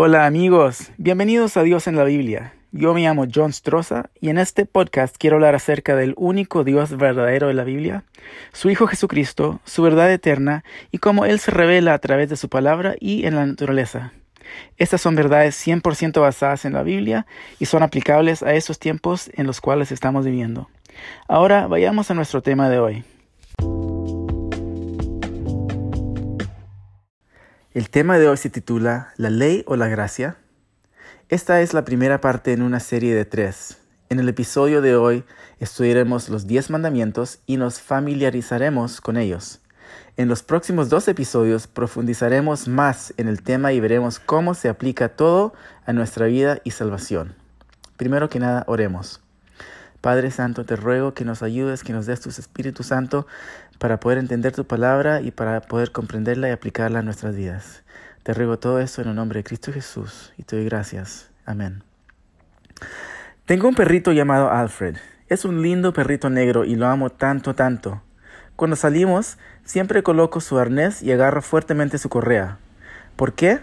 Hola amigos, bienvenidos a Dios en la Biblia. Yo me llamo John Stroza y en este podcast quiero hablar acerca del único Dios verdadero de la Biblia, su Hijo Jesucristo, su verdad eterna y cómo Él se revela a través de su palabra y en la naturaleza. Estas son verdades 100% basadas en la Biblia y son aplicables a esos tiempos en los cuales estamos viviendo. Ahora vayamos a nuestro tema de hoy. El tema de hoy se titula ¿La ley o la gracia? Esta es la primera parte en una serie de tres. En el episodio de hoy estudiaremos los diez mandamientos y nos familiarizaremos con ellos. En los próximos dos episodios profundizaremos más en el tema y veremos cómo se aplica todo a nuestra vida y salvación. Primero que nada, oremos. Padre Santo, te ruego que nos ayudes, que nos des tu Espíritu Santo para poder entender tu palabra y para poder comprenderla y aplicarla a nuestras vidas. Te ruego todo esto en el nombre de Cristo Jesús y te doy gracias. Amén. Tengo un perrito llamado Alfred. Es un lindo perrito negro y lo amo tanto, tanto. Cuando salimos, siempre coloco su arnés y agarro fuertemente su correa. ¿Por qué?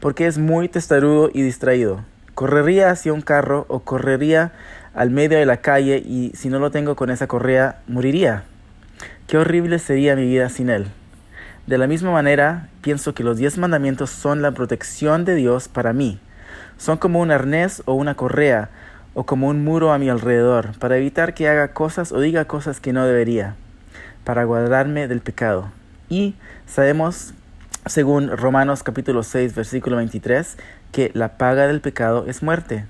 Porque es muy testarudo y distraído. Correría hacia un carro o correría al medio de la calle y si no lo tengo con esa correa, moriría. Qué horrible sería mi vida sin él. De la misma manera, pienso que los diez mandamientos son la protección de Dios para mí. Son como un arnés o una correa, o como un muro a mi alrededor, para evitar que haga cosas o diga cosas que no debería, para guardarme del pecado. Y sabemos, según Romanos capítulo 6, versículo 23, que la paga del pecado es muerte.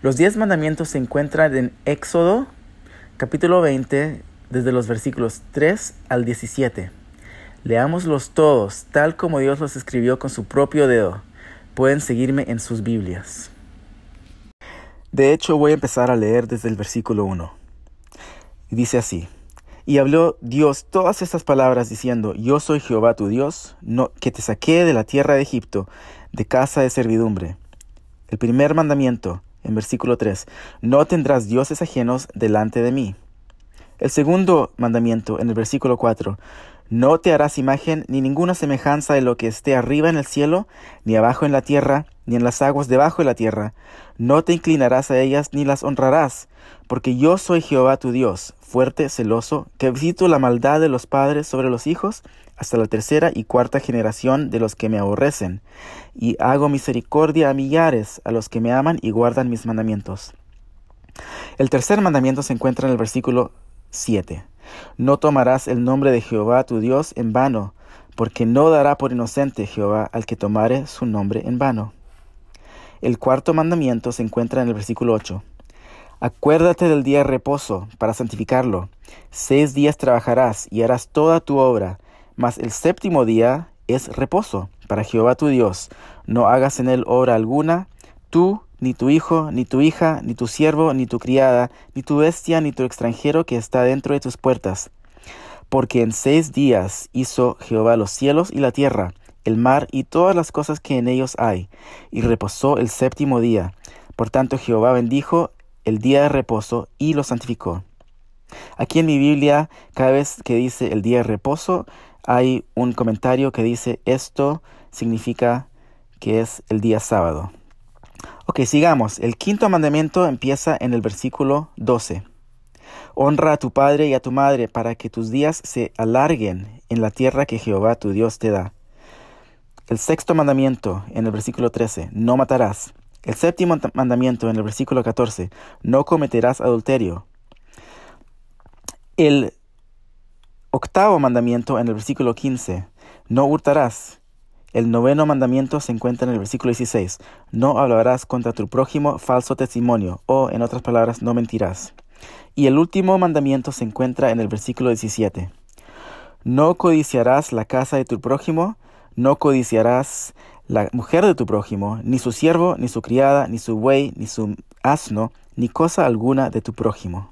Los diez mandamientos se encuentran en Éxodo capítulo 20 desde los versículos 3 al 17. Leámoslos todos tal como Dios los escribió con su propio dedo. Pueden seguirme en sus Biblias. De hecho, voy a empezar a leer desde el versículo 1. Y dice así. Y habló Dios todas estas palabras diciendo, Yo soy Jehová tu Dios, no, que te saqué de la tierra de Egipto, de casa de servidumbre. El primer mandamiento, en versículo 3, no tendrás dioses ajenos delante de mí. El segundo mandamiento, en el versículo 4, no te harás imagen ni ninguna semejanza de lo que esté arriba en el cielo, ni abajo en la tierra, ni en las aguas debajo de la tierra. No te inclinarás a ellas ni las honrarás, porque yo soy Jehová tu Dios, fuerte, celoso, que visito la maldad de los padres sobre los hijos hasta la tercera y cuarta generación de los que me aborrecen, y hago misericordia a millares a los que me aman y guardan mis mandamientos. El tercer mandamiento se encuentra en el versículo 7. No tomarás el nombre de Jehová tu Dios en vano, porque no dará por inocente Jehová al que tomare su nombre en vano. El cuarto mandamiento se encuentra en el versículo 8. Acuérdate del día de reposo para santificarlo. Seis días trabajarás y harás toda tu obra, mas el séptimo día es reposo para Jehová tu Dios. No hagas en él obra alguna, tú, ni tu hijo, ni tu hija, ni tu siervo, ni tu criada, ni tu bestia, ni tu extranjero que está dentro de tus puertas. Porque en seis días hizo Jehová los cielos y la tierra, el mar y todas las cosas que en ellos hay, y reposó el séptimo día. Por tanto Jehová bendijo el día de reposo y lo santificó. Aquí en mi Biblia, cada vez que dice el día de reposo, hay un comentario que dice esto significa que es el día sábado. Ok, sigamos. El quinto mandamiento empieza en el versículo 12. Honra a tu padre y a tu madre para que tus días se alarguen en la tierra que Jehová tu Dios te da. El sexto mandamiento en el versículo 13. No matarás. El séptimo mandamiento en el versículo 14. No cometerás adulterio. El octavo mandamiento en el versículo 15, no hurtarás. El noveno mandamiento se encuentra en el versículo 16, no hablarás contra tu prójimo falso testimonio, o en otras palabras, no mentirás. Y el último mandamiento se encuentra en el versículo 17, no codiciarás la casa de tu prójimo, no codiciarás la mujer de tu prójimo, ni su siervo, ni su criada, ni su buey, ni su asno, ni cosa alguna de tu prójimo.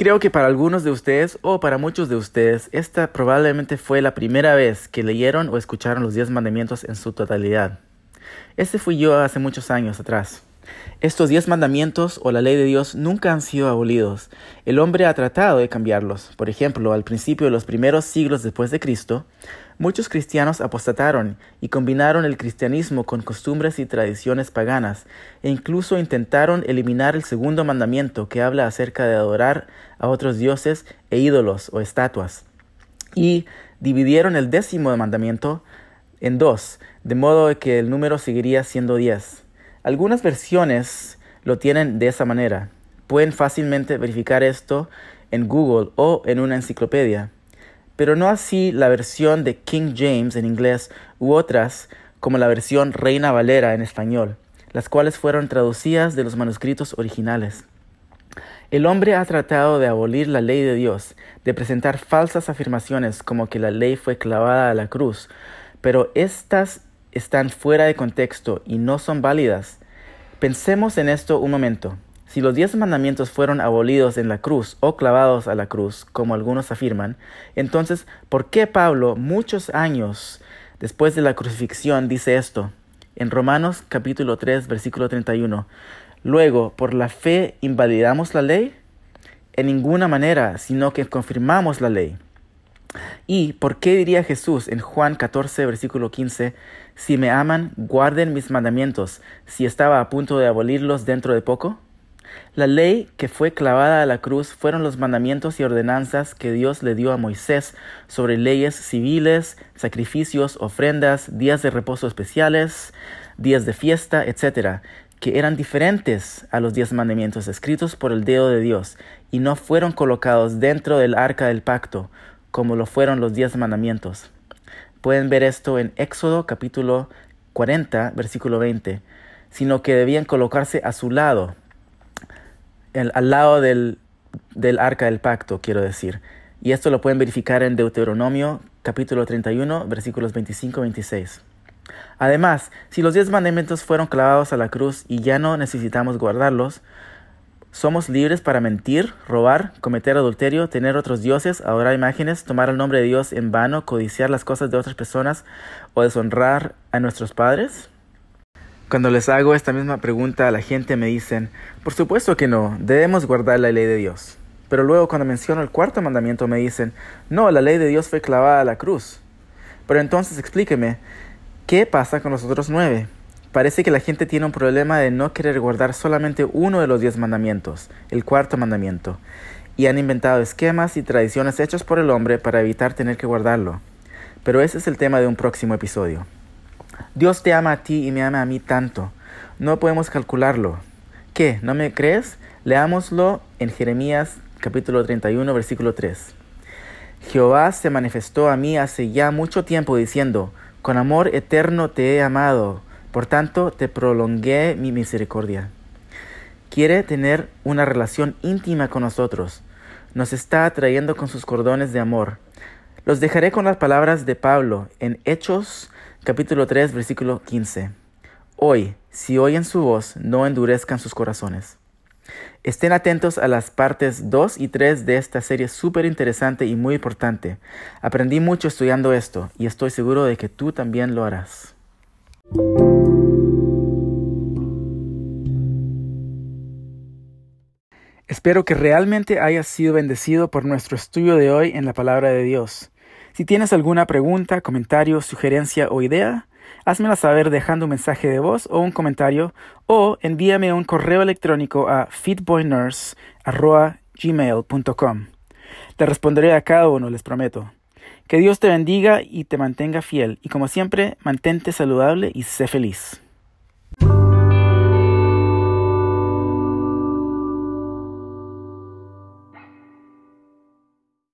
Creo que para algunos de ustedes o para muchos de ustedes esta probablemente fue la primera vez que leyeron o escucharon los diez mandamientos en su totalidad. Este fui yo hace muchos años atrás. Estos diez mandamientos o la ley de Dios nunca han sido abolidos. El hombre ha tratado de cambiarlos. Por ejemplo, al principio de los primeros siglos después de Cristo, muchos cristianos apostataron y combinaron el cristianismo con costumbres y tradiciones paganas, e incluso intentaron eliminar el segundo mandamiento que habla acerca de adorar a otros dioses e ídolos o estatuas. Y dividieron el décimo mandamiento en dos, de modo que el número seguiría siendo diez. Algunas versiones lo tienen de esa manera. Pueden fácilmente verificar esto en Google o en una enciclopedia, pero no así la versión de King James en inglés u otras como la versión Reina Valera en español, las cuales fueron traducidas de los manuscritos originales. El hombre ha tratado de abolir la ley de Dios, de presentar falsas afirmaciones como que la ley fue clavada a la cruz, pero estas están fuera de contexto y no son válidas. Pensemos en esto un momento. Si los diez mandamientos fueron abolidos en la cruz o clavados a la cruz, como algunos afirman, entonces, ¿por qué Pablo, muchos años después de la crucifixión, dice esto? En Romanos capítulo 3, versículo 31. Luego, ¿por la fe invalidamos la ley? En ninguna manera, sino que confirmamos la ley. ¿Y por qué diría Jesús en Juan 14, versículo 15, si me aman, guarden mis mandamientos, si estaba a punto de abolirlos dentro de poco? La ley que fue clavada a la cruz fueron los mandamientos y ordenanzas que Dios le dio a Moisés sobre leyes civiles, sacrificios, ofrendas, días de reposo especiales, días de fiesta, etc., que eran diferentes a los diez mandamientos escritos por el dedo de Dios y no fueron colocados dentro del arca del pacto, como lo fueron los diez mandamientos. Pueden ver esto en Éxodo capítulo 40, versículo 20, sino que debían colocarse a su lado, al lado del, del arca del pacto, quiero decir. Y esto lo pueden verificar en Deuteronomio capítulo 31, versículos 25-26. Además, si los diez mandamientos fueron clavados a la cruz y ya no necesitamos guardarlos, somos libres para mentir, robar, cometer adulterio, tener otros dioses, adorar imágenes, tomar el nombre de Dios en vano, codiciar las cosas de otras personas o deshonrar a nuestros padres? Cuando les hago esta misma pregunta a la gente me dicen, por supuesto que no, debemos guardar la ley de Dios. Pero luego cuando menciono el cuarto mandamiento me dicen, no, la ley de Dios fue clavada a la cruz. Pero entonces explíqueme, ¿qué pasa con los otros nueve? Parece que la gente tiene un problema de no querer guardar solamente uno de los diez mandamientos, el cuarto mandamiento, y han inventado esquemas y tradiciones hechos por el hombre para evitar tener que guardarlo. Pero ese es el tema de un próximo episodio. Dios te ama a ti y me ama a mí tanto. No podemos calcularlo. ¿Qué? ¿No me crees? Leámoslo en Jeremías capítulo 31 versículo 3. Jehová se manifestó a mí hace ya mucho tiempo diciendo, con amor eterno te he amado por tanto, te prolongué mi misericordia. Quiere tener una relación íntima con nosotros. Nos está atrayendo con sus cordones de amor. Los dejaré con las palabras de Pablo en Hechos capítulo 3 versículo 15. Hoy, si oyen su voz, no endurezcan sus corazones. Estén atentos a las partes 2 y 3 de esta serie súper interesante y muy importante. Aprendí mucho estudiando esto y estoy seguro de que tú también lo harás. Espero que realmente hayas sido bendecido por nuestro estudio de hoy en la palabra de Dios. Si tienes alguna pregunta, comentario, sugerencia o idea, házmela saber dejando un mensaje de voz o un comentario o envíame un correo electrónico a feedboynurse.gmail.com. Te responderé a cada uno, les prometo. Que Dios te bendiga y te mantenga fiel y como siempre, mantente saludable y sé feliz.